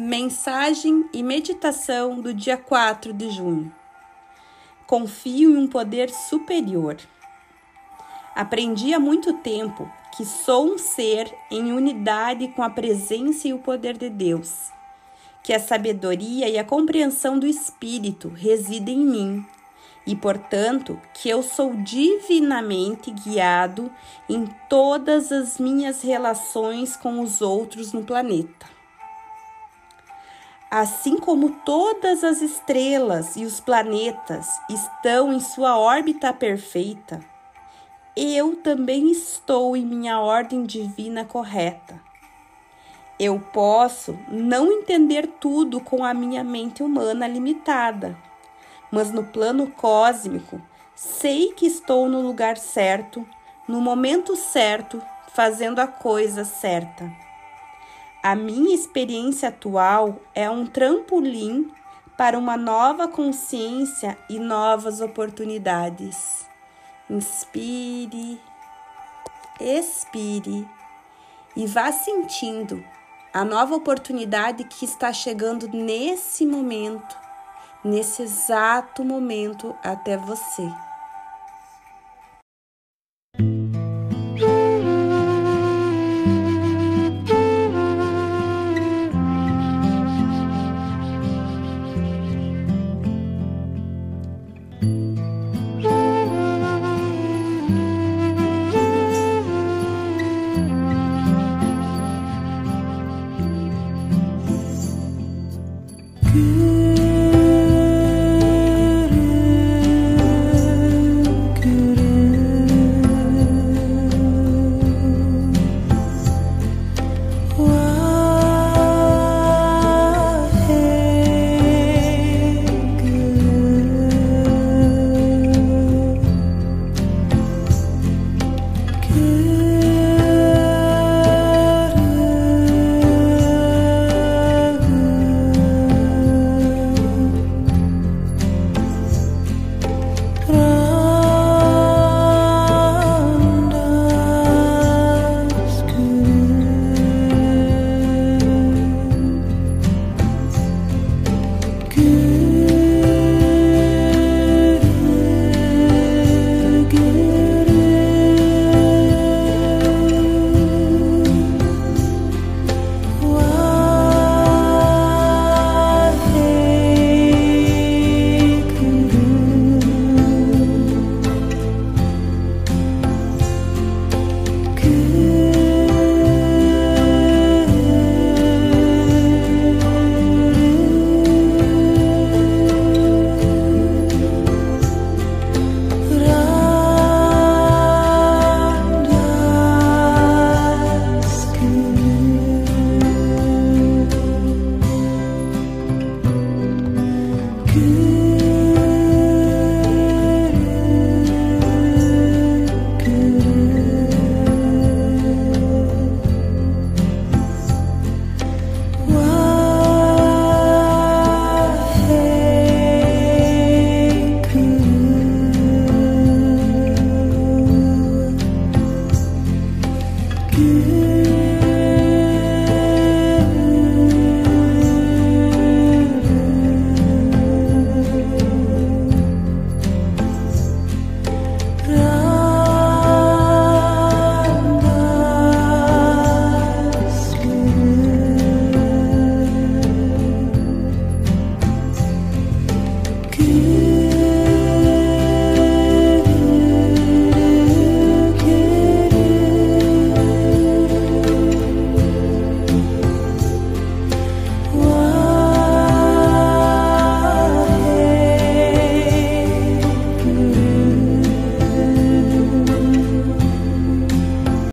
Mensagem e meditação do dia 4 de junho. Confio em um poder superior. Aprendi há muito tempo que sou um ser em unidade com a presença e o poder de Deus, que a sabedoria e a compreensão do Espírito residem em mim e, portanto, que eu sou divinamente guiado em todas as minhas relações com os outros no planeta. Assim como todas as estrelas e os planetas estão em sua órbita perfeita, eu também estou em minha ordem divina correta. Eu posso não entender tudo com a minha mente humana limitada, mas no plano cósmico sei que estou no lugar certo, no momento certo, fazendo a coisa certa. A minha experiência atual é um trampolim para uma nova consciência e novas oportunidades. Inspire, expire e vá sentindo a nova oportunidade que está chegando nesse momento, nesse exato momento até você.